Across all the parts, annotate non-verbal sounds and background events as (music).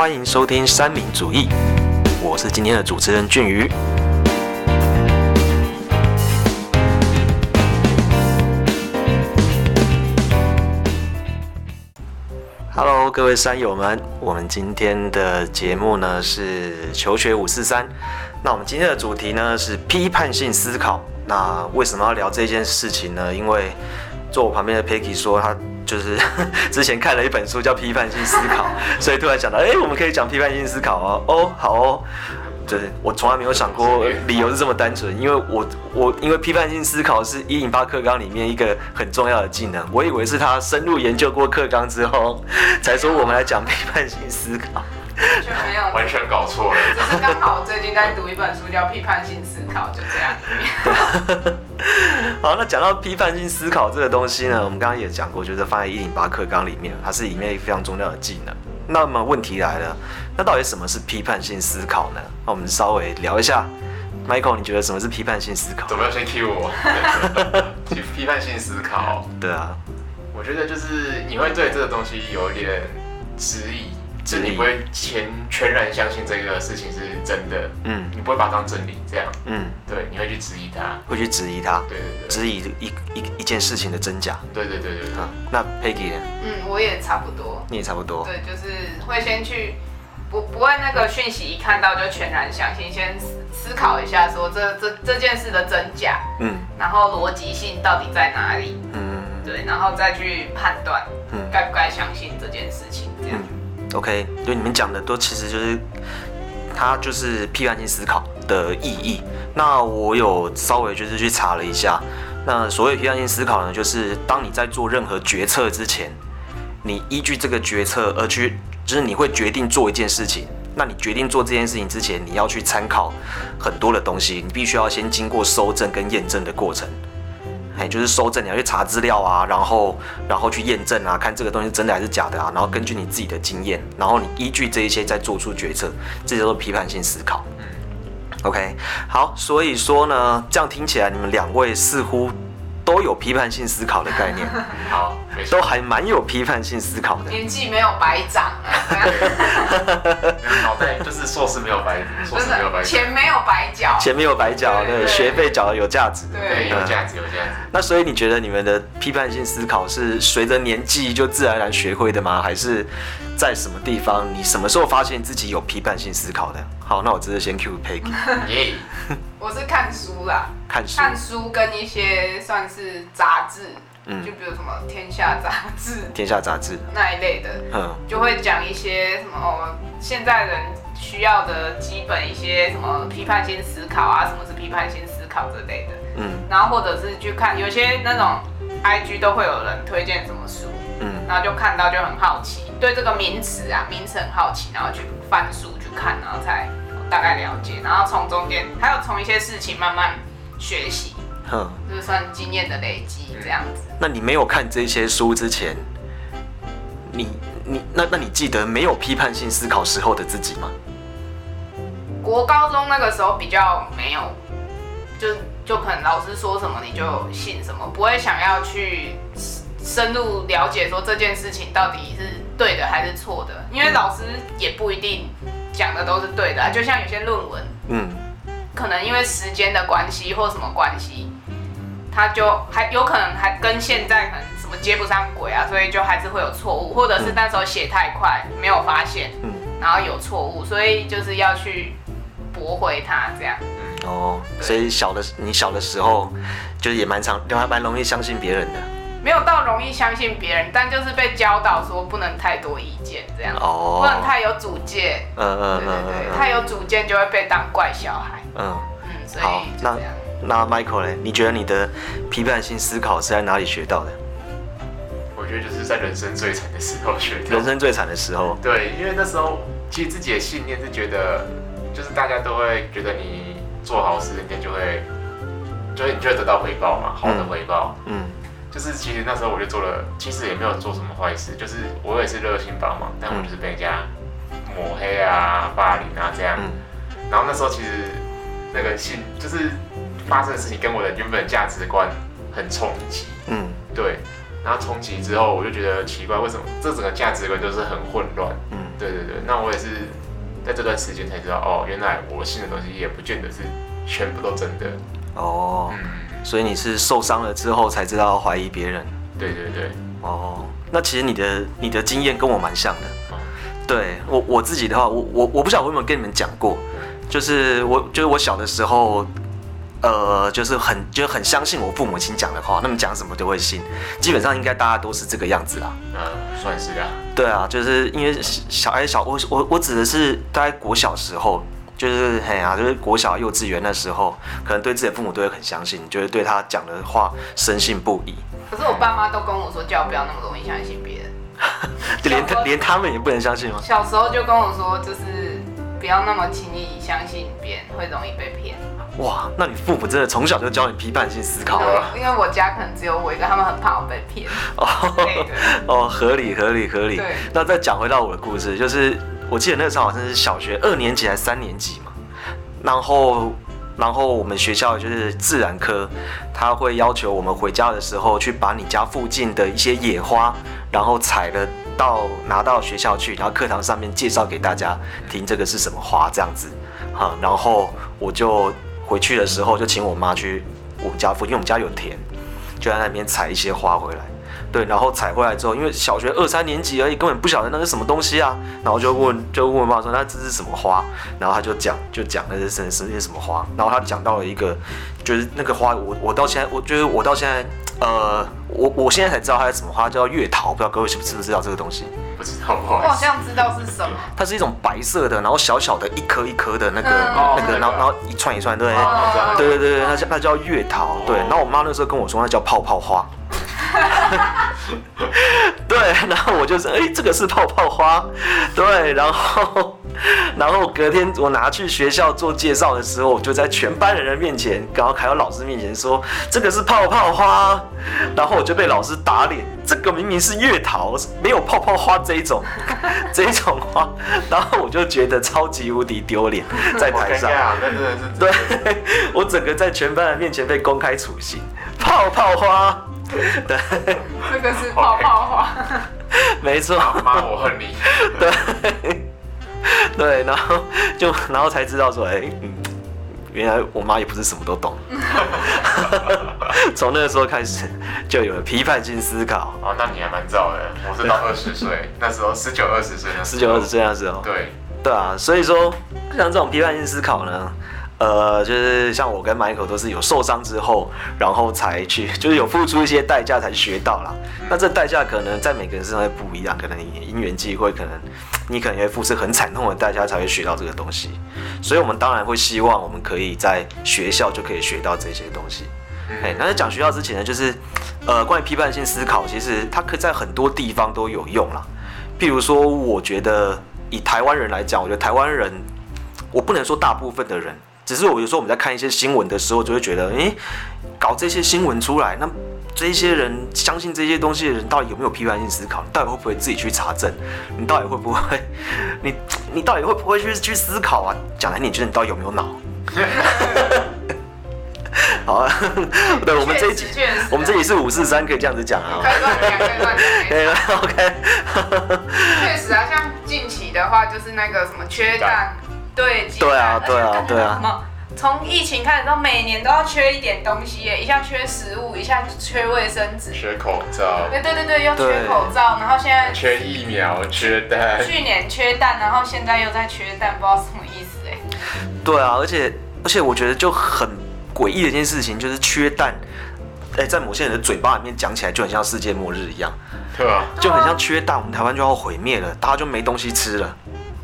欢迎收听三民主义，我是今天的主持人俊宇。Hello，各位山友们，我们今天的节目呢是求学五四三。那我们今天的主题呢是批判性思考。那为什么要聊这件事情呢？因为坐我旁边的 Peggy 说他就是 (laughs) 之前看了一本书叫《批判性思考》，所以突然想到，哎，我们可以讲批判性思考哦。哦，好哦。对，我从来没有想过理由是这么单纯，因为我我因为批判性思考是一零八课纲里面一个很重要的技能，我以为是他深入研究过课纲之后 (laughs) 才说我们来讲批判性思考。就没有，完全搞错了。只是刚好最近在读一本书叫《批判性思考》，就这样。(laughs) 好，那讲到批判性思考这个东西呢，我们刚刚也讲过，就是放在一零八课纲里面，它是里面非常重要的技能。那么问题来了，那到底什么是批判性思考呢？那我们稍微聊一下。Michael，你觉得什么是批判性思考？怎么要先 cue 我？(laughs) 批判性思考。(laughs) 对啊，我觉得就是你会对这个东西有一点质疑。是你不会全全然相信这个事情是真的，嗯，你不会把它当真理这样，嗯，对，你会去质疑它，会去质疑它，对对对，质疑一一一件事情的真假，对对对对，啊，那 Peggy 呢？嗯，我也差不多，你也差不多，对，就是会先去不不会那个讯息一看到就全然相信，先思思考一下说这这这件事的真假，嗯，然后逻辑性到底在哪里，嗯，对，然后再去判断，嗯，该不该相信这件事情这样。OK，就你们讲的都其实就是，它就是批判性思考的意义。那我有稍微就是去查了一下，那所谓批判性思考呢，就是当你在做任何决策之前，你依据这个决策而去，就是你会决定做一件事情。那你决定做这件事情之前，你要去参考很多的东西，你必须要先经过搜证跟验证的过程。哎，就是收证，你要去查资料啊，然后然后去验证啊，看这个东西真的还是假的啊，然后根据你自己的经验，然后你依据这一些再做出决策，这叫做批判性思考。嗯，OK，好，所以说呢，这样听起来你们两位似乎。都有批判性思考的概念，(laughs) 好，都还蛮有批判性思考的。年纪没有白长，(laughs) 脑袋就是硕士没有白，硕士没有白，钱没有白缴，钱没有白缴，对，学费缴的有价值，对，有价值，有价值。那所以你觉得你们的批判性思考是随着年纪就自然而然学会的吗？还是在什么地方，你什么时候发现自己有批判性思考的？好，那我直接先 Q Peggy。(laughs) 我是看书啦，看书，看书跟一些算是杂志，嗯，就比如什么《天下》杂志，(laughs)《天下》杂志。那一类的，嗯，就会讲一些什么哦，现在人需要的基本一些什么批判性思考啊，什么是批判性思考之类的，嗯，然后或者是去看有些那种 IG 都会有人推荐什么书，嗯，然后就看到就很好奇，对这个名词啊名词很好奇，然后去翻书去看，然后才。大概了解，然后从中间还有从一些事情慢慢学习，哼，就是算经验的累积这样子。那你没有看这些书之前，你你那那你记得没有批判性思考时候的自己吗？国高中那个时候比较没有，就就可能老师说什么你就信什么，不会想要去深入了解说这件事情到底是对的还是错的，因为老师也不一定。讲的都是对的，就像有些论文，嗯，可能因为时间的关系或什么关系，他就还有可能还跟现在可能什么接不上轨啊，所以就还是会有错误，或者是那时候写太快没有发现，嗯，然后有错误，所以就是要去驳回它这样。哦，所以小的你小的时候，就是也蛮常，还蛮容易相信别人的。没有到容易相信别人，但就是被教导说不能太多意见，这样哦，不能太有主见。嗯嗯嗯对，太有主见就会被当怪小孩。嗯嗯，所以那那 Michael 呢？你觉得你的批判性思考是在哪里学到的？我觉得就是在人生最惨的时候学人生最惨的时候。对，因为那时候其实自己的信念是觉得，就是大家都会觉得你做好事，人家就会，就会你就会得到回报嘛，好的回报。嗯。就是其实那时候我就做了，其实也没有做什么坏事，就是我也是热心帮忙，但我就是被人家抹黑啊、霸凌啊这样。然后那时候其实那个心就是发生的事情跟我的原本价值观很冲击。嗯，对。然后冲击之后，我就觉得奇怪，为什么这整个价值观都是很混乱？嗯，对对对。那我也是在这段时间才知道，哦，原来我信的东西也不见得是全部都真的。哦，嗯，所以你是受伤了之后才知道怀疑别人。对对对，哦，那其实你的你的经验跟我蛮像的。哦对我我自己的话，我我我不晓得我有没有跟你们讲过，就是我就是我小的时候，呃，就是很就很相信我父母亲讲的话，那么讲什么都会信，基本上应该大家都是这个样子啦。嗯，算是啊。对啊，就是因为小孩小我我我指的是大概国小时候，就是很啊、就是国小幼稚园那时候，可能对自己的父母都会很相信，就是对他讲的话深信不疑，可是我爸妈都跟我说，叫我不要那么容易相信别人。就 (laughs) 连他连他们也不能相信吗？小时候就跟我说，就是不要那么轻易相信别人，会容易被骗。哇，那你父母真的从小就教你批判性思考了。因为我家可能只有我一个，他们很怕我被骗。(laughs) 哦哦，合理合理合理对。那再讲回到我的故事，就是我记得那个时候好像是小学二年级还是三年级嘛，然后然后我们学校就是自然科，他会要求我们回家的时候去把你家附近的一些野花，然后采了到拿到学校去，然后课堂上面介绍给大家听这个是什么花这样子，哈，然后我就回去的时候就请我妈去我们家附近，因为我们家有田，就在那边采一些花回来。对，然后采回来之后，因为小学二三年级而已，根本不晓得那是什么东西啊，然后就问就问我妈说那这是什么花，然后他就讲就讲那是什是是什么花，然后他讲到了一个就是那个花，我我到现在我觉得我到现在呃我我现在才知道它是什么花，叫月桃，不知道各位是不是不知道这个东西？不知道，不我好。像知道是什么。它是一种白色的，然后小小的一颗一颗的那个、嗯那个，哦然后然后一串一串，对。哦对对对，那叫那叫月桃，对。然后我妈那时候跟我说，那叫泡泡花。(laughs) 对，然后我就是，哎，这个是泡泡花，对，然后，(laughs) 然后隔天我拿去学校做介绍的时候，我就在全班人的面前，然后还有老师面前说这个是泡泡花，然后我就被老师打脸，这个明明是月桃，没有泡泡花这一种，(laughs) 这一种花，然后我就觉得超级无敌丢脸，在台上。尴尬，那真的是对，我整个在全班人面前被公开处刑，泡泡花，对，(laughs) 这个是泡泡花。没错，妈，我恨你。对，(laughs) 对，然后就然后才知道说，哎、嗯，原来我妈也不是什么都懂，(laughs) 从那个时候开始就有了批判性思考，哦，那你还蛮早的，我是到二十岁，那时候十九二十岁十九二十岁那时候，对，对啊，所以说像这种批判性思考呢，呃，就是像我跟 Michael 都是有受伤之后，然后才去，(laughs) 就是有付出一些代价才学到啦。那这代价可能在每个人身上会不一样，可能你因缘际会，可能你可能会付出很惨痛的代价才会学到这个东西。所以我们当然会希望我们可以在学校就可以学到这些东西。哎，那在讲学校之前呢，就是呃，关于批判性思考，其实它可以在很多地方都有用啦。譬如说，我觉得以台湾人来讲，我觉得台湾人，我不能说大部分的人，只是我有时候我们在看一些新闻的时候，就会觉得，诶，搞这些新闻出来，那这些人相信这些东西的人，到底有没有批判性思考？你到底会不会自己去查证？你到底会不会？(laughs) 你你到底会不会去去思考啊？讲来你觉得你到底有没有脑？(laughs) 好啊，(laughs) 对，我们这一集我们这里是五四三，可以这样子讲啊。可以了，OK。确实啊，像近期的话，就是那个什么缺蛋，对，对啊对啊对啊。从疫情开始到每年都要缺一点东西耶，一下缺食物，一下缺卫生纸，缺口罩，对对对对，又缺口罩，然后现在缺疫苗，缺蛋，去年缺蛋，然后现在又在缺蛋，不知道什么意思哎。对啊，而且而且我觉得就很诡异的一件事情，就是缺蛋，哎、在某些人的嘴巴里面讲起来就很像世界末日一样，对啊？就很像缺蛋，我们台湾就要毁灭了，大家就没东西吃了。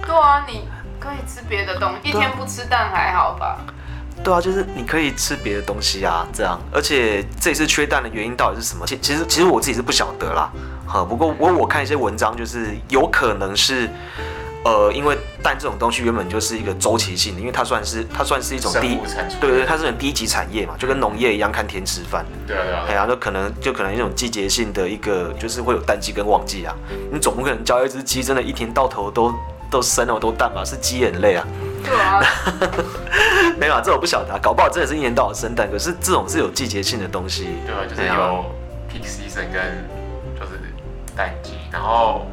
对啊，你可以吃别的东西，一天不吃蛋还好吧？对啊，就是你可以吃别的东西啊，这样。而且这次缺蛋的原因到底是什么？其其实其实我自己是不晓得啦，哈。不过我我看一些文章，就是有可能是，呃，因为蛋这种东西原本就是一个周期性的，因为它算是它算是一种低对对，它是很低级产业嘛，就跟农业一样，看天吃饭。对啊对啊哎，呀，那可能就可能一种季节性的一个，就是会有淡季跟旺季啊。你总不可能教一只鸡真的一天到头都都生那么多蛋吧？是鸡眼泪啊。对啊，(laughs) 没有啊，这我不晓得、啊，搞不好真的是一年到晚生蛋，可是这种是有季节性的东西。对啊，就是有 peak season 跟就是淡季，然后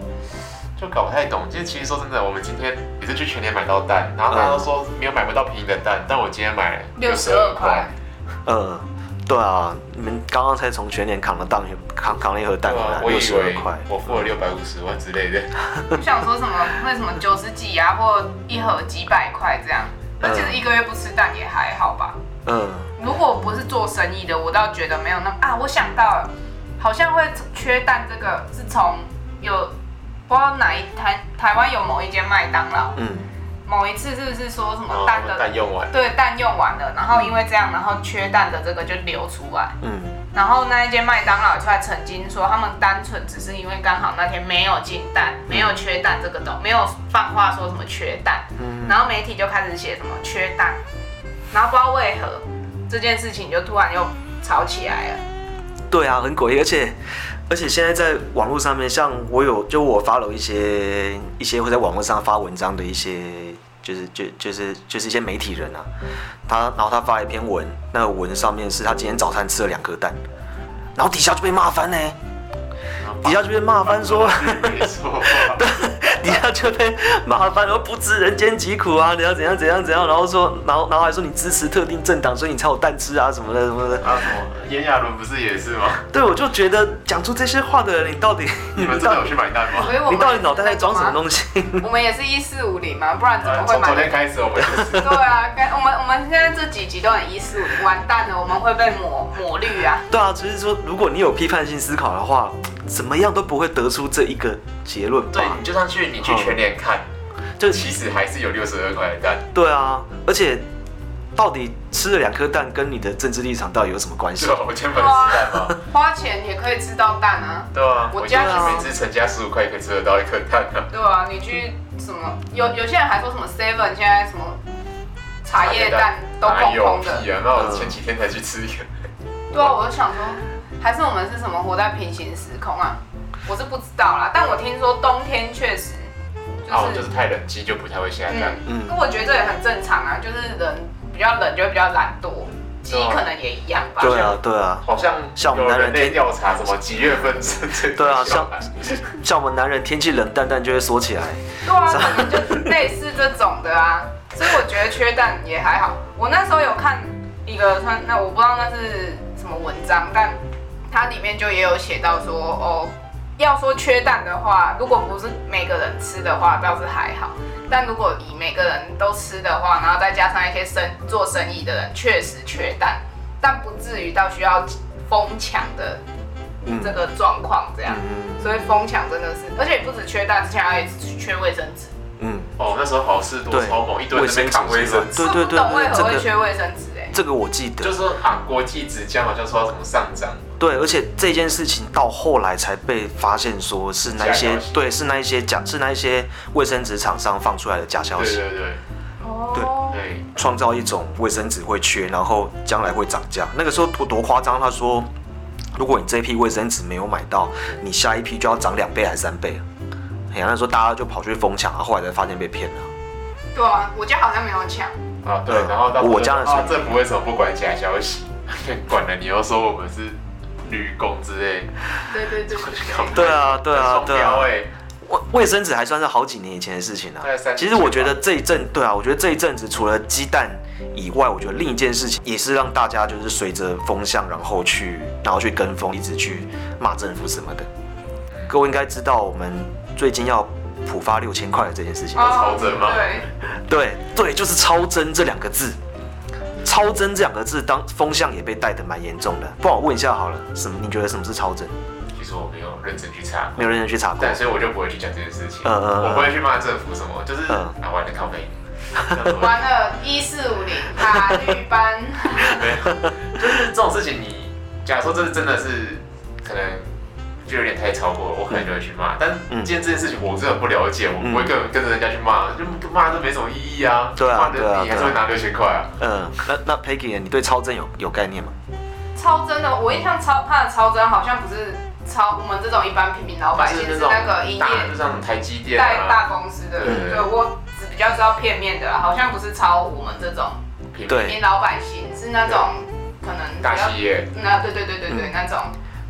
就搞不太懂。其实其实说真的，我们今天也是去全年买到蛋，然后大家都说没有买不到便宜的蛋，但我今天买六十二块。嗯，对啊，你们刚刚才从全年扛了蛋，扛扛了一盒蛋回来，六十二为块。我付了六百五十万之类的。(laughs) 我想说什么？为什么九十几啊，或一盒几百块这样？那其实一个月不吃蛋也还好吧。嗯，如果不是做生意的，我倒觉得没有那么啊。我想到了，好像会缺蛋，这个是从有不知道哪一台台湾有某一间麦当劳，嗯，某一次是不是说什么哦蛋的、蛋用完，对蛋用完了，然后因为这样，然后缺蛋的这个就流出来。嗯，然后那一间麦当劳出来曾经说，他们单纯只是因为刚好那天没有进蛋，没有缺蛋这个东，没有放话说什么缺蛋，嗯。然后媒体就开始写什么缺蛋，然后不知道为何这件事情就突然又吵起来了。对啊，很诡异，而且而且现在在网络上面，像我有就我发了一些一些会在网络上发文章的一些，就是就就是就是一些媒体人啊，他然后他发了一篇文，那个文上面是他今天早餐吃了两颗蛋，然后底下就被骂翻呢，底下就被骂翻说。没 (laughs) 错，底下就被麻烦，然后不知人间疾苦啊，你要怎样怎样怎样，然后说，然后然后还说你支持特定政党，所以你才有蛋吃啊什么的什么的。啊什么炎亚纶不是也是吗？对，我就觉得讲出这些话的人，你到底 (laughs) 你们真的有去买蛋吗？(laughs) 你到底脑袋在装什么西？东西？我们也是一四五零嘛，不然怎么会买从昨天开始我们就是 (laughs) 对啊，该我们我们现在这几集都很一四五零，完蛋了，我们会被抹抹绿啊。对啊，只是说，如果你有批判性思考的话，怎么样都不会得出这一个结论吧对，？你就算去你去全联看，就其实还是有六十二块的蛋。对啊，而且到底吃了两颗蛋跟你的政治立场到底有什么关系？我今天本来吃蛋吗？花钱也可以吃到蛋啊。对啊，我家每次成家十五块可以吃得到一颗蛋啊。对啊，你去什么有有些人还说什么 Seven 现在什么茶叶蛋都哪有空空的。屁啊！那我前几天才去吃一个。对啊，我就想说，还是我们是什么活在平行时空啊？我是不知道啦，但我听说冬天确实哦，就就是是太冷，鸡就不太会下蛋。嗯，嗯那我觉得这也很正常啊，就是人比较冷就会比较懒惰，鸡可能也一样吧。对啊，对啊，好像像我们男人调查什么几月份生这对啊像 (laughs) 像我们男人天气冷，淡淡就会缩起来。对啊，可能就类似这种的啊，所以我觉得缺蛋也还好。我那时候有看一个算那我不知道那是什么文章，但它里面就也有写到说哦，要说缺蛋的话，如果不是每个人吃的话，倒是还好。但如果以每个人都吃的话，然后再加上一些生做生意的人，确实缺蛋，但不至于到需要疯抢的嗯这个状况这样。嗯所以疯抢真的是，而且不止缺蛋，之前还缺卫生纸。嗯，哦，那时候好事多对超猛，一堆人在那边扛卫生纸。对对对不懂为对，这何会个缺卫生纸哎。这个我记得就。说啊，国际纸浆好像说要怎么上涨，对，而且这件事情到后来才被发现，说是那一假些消息对，是那一些假是那一些卫生纸厂商放出来的假消息，对对对哦，对，创造一种卫生纸会缺，然后将来会涨价。那个时候多多夸张，他说，如果你这一批卫生纸没有买到，你下一批就要涨两倍还是三倍啊？哎呀，那时候大家就跑去疯抢，啊，后来才发现被骗了。对啊，我家好像没有抢。啊对，嗯然后到我家的是啊，政府为什么不管假消息？(laughs) 管了，你又说我们是女工之类，对对对对对。啊，对啊，对啊。哎，卫卫生纸还算是好几年以前的事情啊大概三。其实我觉得这一阵，对啊，我觉得这一阵子除了鸡蛋以外，我觉得另一件事情也是让大家就是随着风向，然后去然后去跟风，一直去骂政府什么的。各位应该知道，我们最近要普发六千块的这件事情。超真吗对，对对，就是超真这两个字。超真这两个字，当风向也被带的蛮严重的。不然我问一下好了，什么？你觉得什么是超真？其实我没有认真去查，没有认真去查过。但所以我就不会去讲这件事情，嗯嗯嗯我不会去骂政府什么，就是嗯啊，完了靠背，(laughs) 完了，一四五零塔绿班，(laughs) 没有，就是这种事情你，假如说这是真的是可能就有点太超过了，我可能就会去骂。但嗯今天这件事情我真的不了解，我不会跟跟着人家去骂，就骂都没什么意义啊。对啊骂你还是会拿六千块啊。嗯，那那 Peggy，你对超真有有概念吗？超真的，我印象超他的超真好像不是超我们这种一般平民老百姓，是那个营大，就业像台积电啊，带大公司的。对我只比较知道片面的啦，好像不是超我们这种平民老百姓，是那种可能大企业，那对对对对对嗯那种。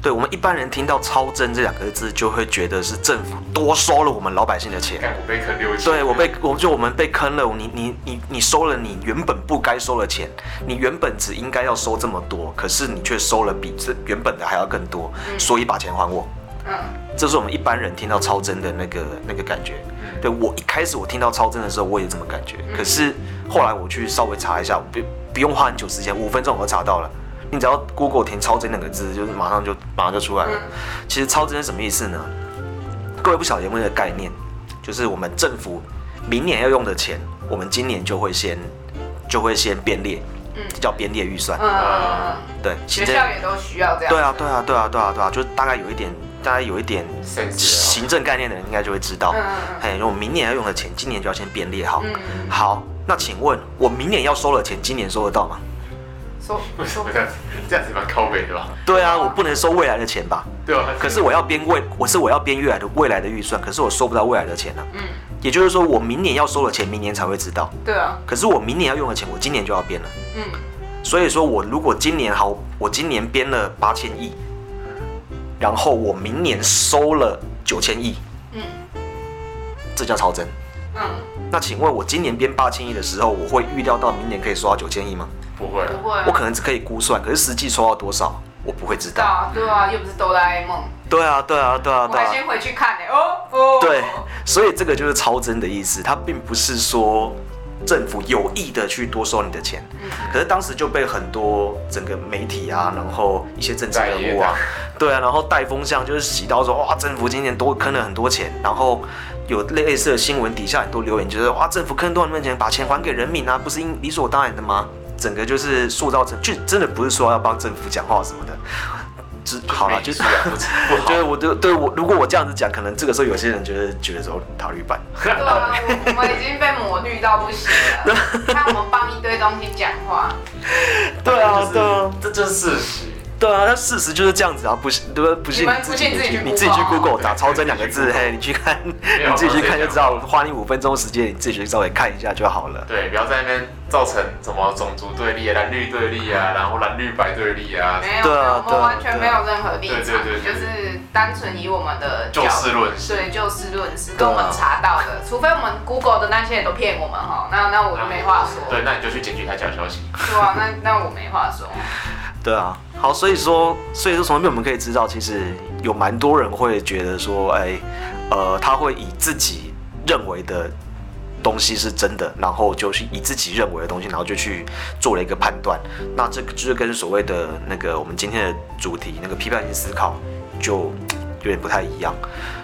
对我们一般人听到超增这两个字，就会觉得是政府多收了我们老百姓的钱。看我被坑六千，对我被我就我们被坑了，你你你你收了你原本不该收的钱，你原本只应该要收这么多，可是你却收了比这原本的还要更多，所以把钱还我。嗯，这是我们一般人听到超增的那个那个感觉。对我一开始我听到超增的时候，我也这么感觉。可是后来我去稍微查一下，不不用花很久时间，五分钟我就查到了。你只要 Google 填超增两个字，就是马上就马上就出来了。其实超增是什么意思呢？各位不晓得有没有概念？就是我们政府明年要用的钱，我们今年就会先就会先编列，嗯叫编列预算。嗯，对，学校也都需要这样。对啊，对啊，对啊，对啊，对啊，就是大概有一点，大概有一点行政概念的人应该就会知道。嗯嗯嗯哎，我明年要用的钱，今年就要先编列好。好，那请问我明年要收的钱，今年收得到吗？说为什么这样子？(laughs) (laughs) 这样子蛮靠背的吧？对啊，我不能收未来的钱吧？对啊，可是我要编未，我是我要编未来的未来的预算，可是我收不到未来的钱啊。嗯，也就是说，我明年要收的钱，明年才会知道。对啊，可是我明年要用的钱，我今年就要编了。嗯所以说我如果今年好，我今年编了八千亿，然后我明年收了九千亿，嗯这叫超增。嗯，那请问我今年编八千亿的时候，我会预料到明年可以收到九千亿吗？不会，不会啊，我可能只可以估算，可是实际收到多少，我不会知道。对啊，又不是哆啦 A 梦，对啊，对啊，对啊，对啊。我还先回去看呢。哦哦，对，所以这个就是超增的意思，它并不是说政府有意的去多收你的钱，可是当时就被很多整个媒体啊，然后一些政治人物啊，对啊，然后带风向就是洗到说哇，政府今年多坑了很多钱，然后有类似的新闻底下很多留言就是哇，政府坑多少钱，把钱还给人民啊，不是应理所当然的吗？整个就是塑造成，就真的不是说要帮政府讲话什么的，只好了，就是啊不 (laughs) 不好。就是我对对我，如果我这样子讲，可能这个时候有些人觉得觉得说塔绿班，对啊，我已经被抹绿到不行了，(laughs) 看我们帮一堆东西讲话，对啊就是对啊，这就是事实。对啊，那事实就是这样子啊，不信对不对？不信你你自己不信自己去你自己去 Google 打超真两个字，嘿，你去看，你自己去看就知道，花你五分钟时间，你自己去稍微看一下就好了。对，不要在那边造成什么种族对立啊、蓝绿对立啊，然后蓝绿白对立啊，没有，对完全没有任何立场，对对对对就是单纯以我们的就事论事。对就事论事，跟我们查到的，除非我们 Google 的那些人都骗我们哈，那那我就没话说。对，那你就去检举他假消息。对啊，那那我没话说。对啊，好，所以说，所以说从这边我们可以知道，其实有蛮多人会觉得说，哎，呃，他会以自己认为的东西是真的，然后就是以自己认为的东西，然后就去做了一个判断。那这个就是跟所谓的那个我们今天的主题那个批判性思考就有点不太一样。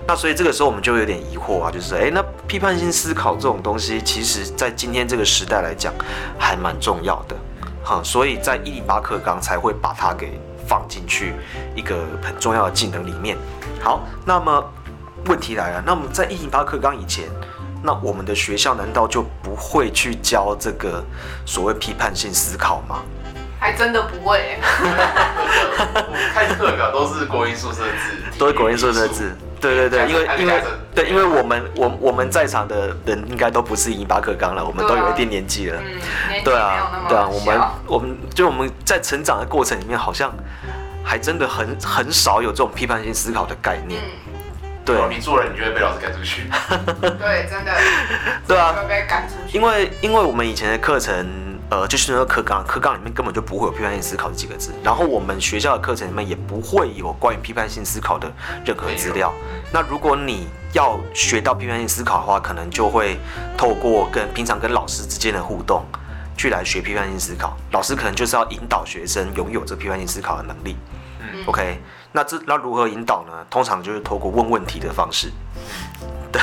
那所以这个时候我们就有点疑惑啊，就是哎，那批判性思考这种东西，其实在今天这个时代来讲，还蛮重要的。哈，所以在一零八课纲才会把它给放进去一个很重要的技能里面。好，那么问题来了，那么在一零八课纲以前，那我们的学校难道就不会去教这个所谓批判性思考吗？还真的不会、欸，我看课表都是国音宿舍字，都是国音宿舍字。对对对，因为因为对，因为我们我我们在场的人应该都不是一零八课纲了，我们都有一定年纪了。对啊对啊，我们我们就我们在成长的过程里面，好像还真的很很少有这种批判性思考的概念。嗯，对对，你做人你就会被老师赶出去。(laughs) (laughs) 对，真的，对啊会被赶出去。因为因为我们以前的课程，呃，就是那个课纲，课纲里面根本就不会有批判性思考这几个字，然后我们学校的课程里面也不会有关于批判性思考的任何资料。那如果你要学到批判性思考的话，可能就会透过跟平常跟老师之间的互动，去来学批判性思考。老师可能就是要引导学生拥有这批判性思考的能力。嗯 OK，那这那如何引导呢？通常就是透过问问题的方式。(laughs) 对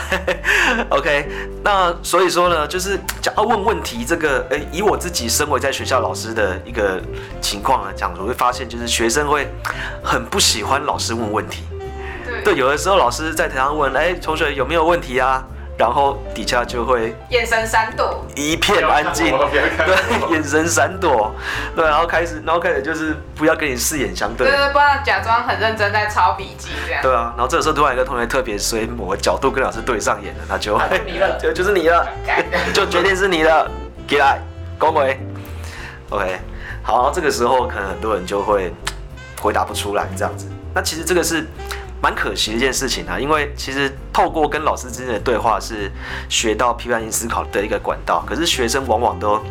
，OK，那所以说呢，就是讲到问问题这个，呃，以我自己身为在学校老师的一个情况来讲，我会发现就是学生会很不喜欢老师问问题。对对，有的时候老师在台上问，哎，同学有没有问题啊？然后底下就会眼神闪躲，一片安静，(laughs) 对，眼神闪躲，对，然后开始，然后开始就是不要跟你四眼相对。对，对，不要假装很认真在抄笔记这样。对啊，然后这个时候突然有一个同学特别衰，某个角度跟老师对上眼了，他就就 (laughs) 你了。(laughs) 就就是你了，就决定是你了，起来，恭维，OK，好，然后这个时候可能很多人就会回答不出来这样子，那其实这个是蛮可惜的一件事情啊，因为其实透过跟老师之间的对话是学到批判性思考的一个管道，可是学生往往都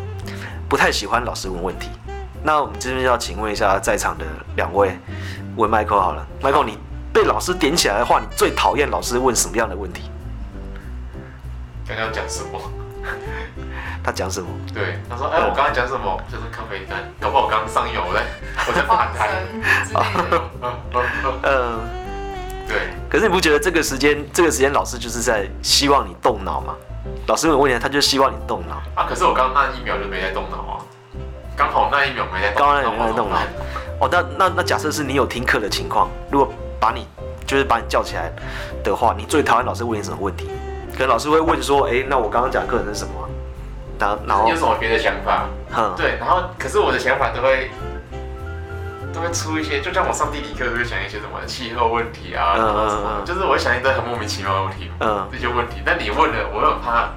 不太喜欢老师问问题。那我们这边要请问一下在场的两位，问 Michael 好了，Michael 你被老师点起来的话，你最讨厌老师问什么样的问题？刚刚讲什么？他讲什么？对，他说：“哎，我刚刚讲什么？就是咖啡单，搞不好我刚上油嘞，我在反弹。嗯，(laughs) 对。可是你不觉得这个时间，这个时间老师就是在希望你动脑吗？老师问问题，他就希望你动脑啊。可是我刚刚那一秒就没在动脑啊，刚好那一秒没在，刚刚那一秒没在动脑。哦，那那那假设是你有听课的情况，如果把你就是把你叫起来的话，你最讨厌老师问你什么问题？可能老师会问说：，哎，那我刚刚讲课程是什么？然然后有什么别的想法？对，然后可是我的想法都会都会出一些，就像我上地理课都会想一些什么气候问题啊，什么什么，就是我会想一堆很莫名其妙的问题，嗯，这些问题。但你问了，我又很怕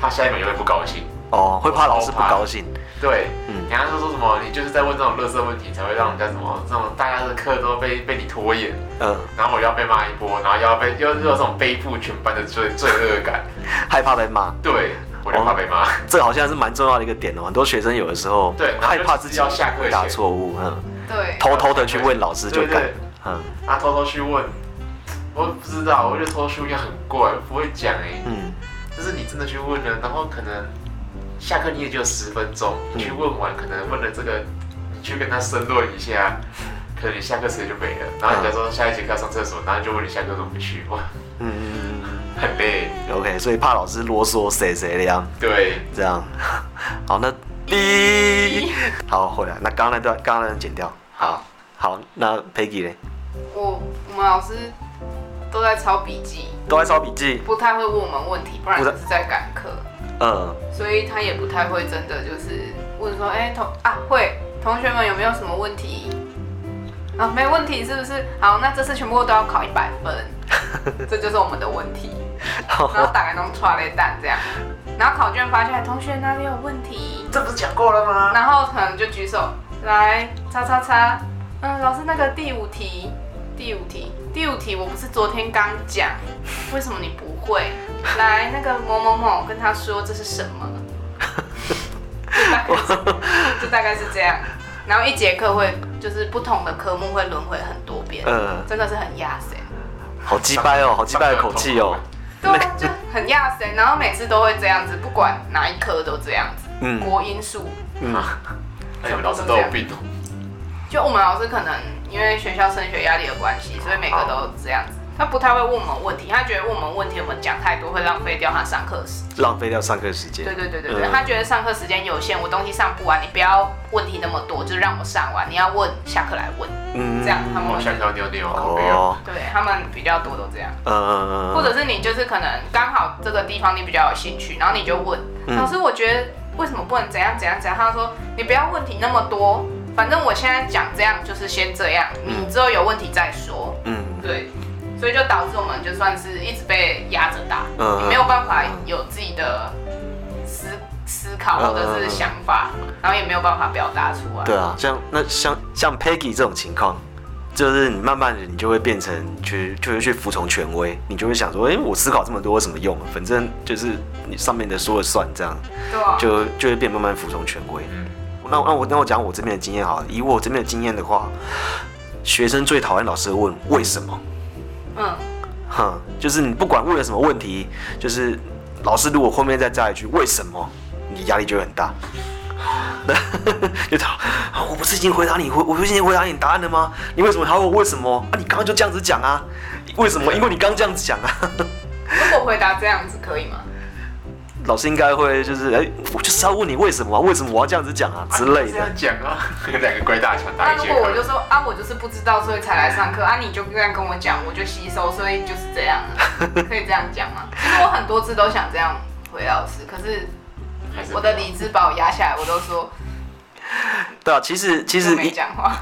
怕下一秒又会不高兴，哦，会怕老师不高兴。对，嗯，人家说说什么，你就是在问这种垃圾问题，才会让人家什么这种大家的课都被被你拖延，嗯，然后我要被骂一波，然后又要被又又有这种背负全班的罪罪恶感，(laughs) 害怕被骂，对。我就怕被骂，这好像是蛮重要的一个点哦。很多学生有的时候对害怕自己要下回答错误，嗯，对，偷偷的去问老师就敢，嗯，他偷偷去问，我不知道，我觉得偷偷去问很怪，不会讲哎，嗯，就是你真的去问了，然后可能下课你也就十分钟，你去问完，可能问了这个，你去跟他申论一下，可能你下课时间就没了，然后人家说下一节课上厕所，然后就问你下课怎么不去，哇，嗯嗯嗯。很累，OK，所以怕老师啰嗦谁谁的样，对，这样，(laughs) 好，那第好回来，那刚刚那段刚刚那段剪掉，好，好，那 Peggy 呢？我我们老师都在抄笔记，都在抄笔记，不太会问我们问题，不然就是在赶课，嗯，所以他也不太会真的就是问说，哎同啊会同学们有没有什么问题？啊没问题是不是？好，那这次全部都要考一百分，(laughs) 这就是我们的问题。(laughs) 然后打开弄出来蛋这样，然后考卷发下来，同学哪里有问题？这不是讲过了吗？然后可能就举手来叉叉叉，嗯，老师那个第五题，第五题，第五题我不是昨天刚讲，为什么你不会？来那个某某某跟他说这是什么？(laughs) 就大概是这样，然后一节课会就是不同的科目会轮回很多遍，嗯，真的是很压塞？好鸡掰哦，好鸡掰的口气哦。对，就很亚神，然后每次都会这样子，不管哪一科都这样子。嗯，国音数，嗯，(laughs) 你们老师都有病哦。就我们老师可能因为学校升学压力的关系，所以每个都这样子。他不太会问我们问题，他觉得问我们问题，我们讲太多会浪费掉他上课时，浪费掉上课时间。对对对对对，他觉得上课时间有限，我东西上不完，你不要问题那么多，就是让我上完，你要问下课来问，嗯，这样他们下课丢丢哦，对他们比较多都这样，嗯嗯嗯，或者是你就是可能刚好这个地方你比较有兴趣，然后你就问老师，我觉得为什么不能怎样怎样怎样？他说你不要问题那么多，反正我现在讲这样就是先这样，你之后有问题再说，嗯，对。所以就导致我们就算是一直被压着打，嗯你没有办法有自己的思思考或者是想法，然后也没有办法表达出来。对啊，像那像像 Peggy 这种情况，就是你慢慢的你就会变成去就会去服从权威，你就会想说，哎，我思考这么多有什么用？反正就是你上面的说了算，这样，对啊，就就会变慢慢服从权威。那那我那我讲我这边的经验好了，以我这边的经验的话，学生最讨厌老师问为什么。嗯，哼，就是你不管问了什么问题，就是老师如果后面再加一句为什么，你压力就会很大。(laughs) 就他，我不是已经回答你，我我不是已经回答你答案了吗？你为什么还问我为什么？啊，你刚刚就这样子讲啊？为什么？因为你刚这样子讲啊。如果回答这样子可以吗？老师应该会就是哎，我就是要问你为什么啊？为什么我要这样子讲啊？之类的。这样讲啊，有 (laughs) 两个鬼大墙打一那如果我就说啊，我就是不知道，所以才来上课啊，你就这样跟我讲，我就吸收，所以就是这样。(laughs) 可以这样讲吗？其实我很多次都想这样回老师，可是我的理智把我压下来，我都说。(laughs) 对啊，其实其实以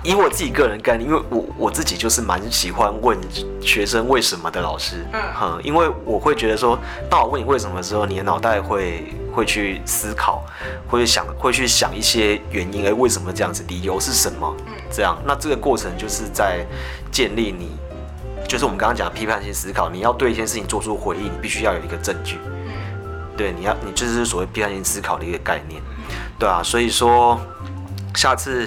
以我自己个人概念，因为我我自己就是蛮喜欢问学生为什么的老师，嗯，因为我会觉得说，当我问你为什么的时候，你的脑袋会会去思考，会想会去想一些原因，哎，为什么这样子？理由是什么？嗯，这样，那这个过程就是在建立你，就是我们刚刚讲批判性思考，你要对一件事情做出回应，你必须要有一个证据。嗯，对，你要你就是所谓批判性思考的一个概念，对啊，所以说，下次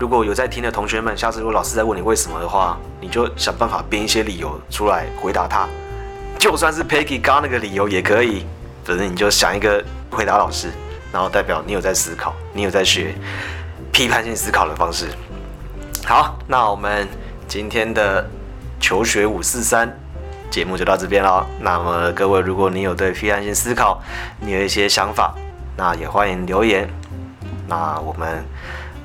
如果有在听的同学们，下次如果老师再问你为什么的话，你就想办法编一些理由出来回答他。就算是 Peggy 刚那个理由也可以，反正你就想一个回答老师，然后代表你有在思考，你有在学批判性思考的方式。好，那我们今天的求学五四三节目就到这边了。那么各位，如果你有对批判性思考你有一些想法，那也欢迎留言。那我们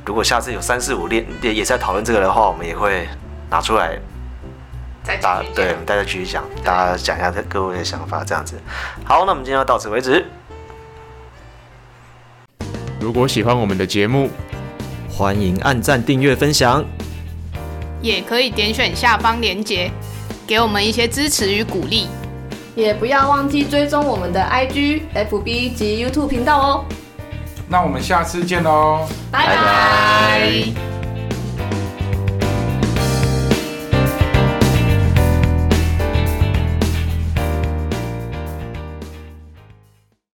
如果下次有三四五练也也在讨论这个的话，我们也会拿出来。大对，大家继续讲，大家讲一下各位的想法，这样子。好，那我们今天就到此为止。如果喜欢我们的节目，欢迎按赞、订阅、分享，也可以点选下方链接，给我们一些支持与鼓励。也不要忘记追踪我们的 IG、FB 及 YouTube 频道哦。那我们下次见喽，拜拜。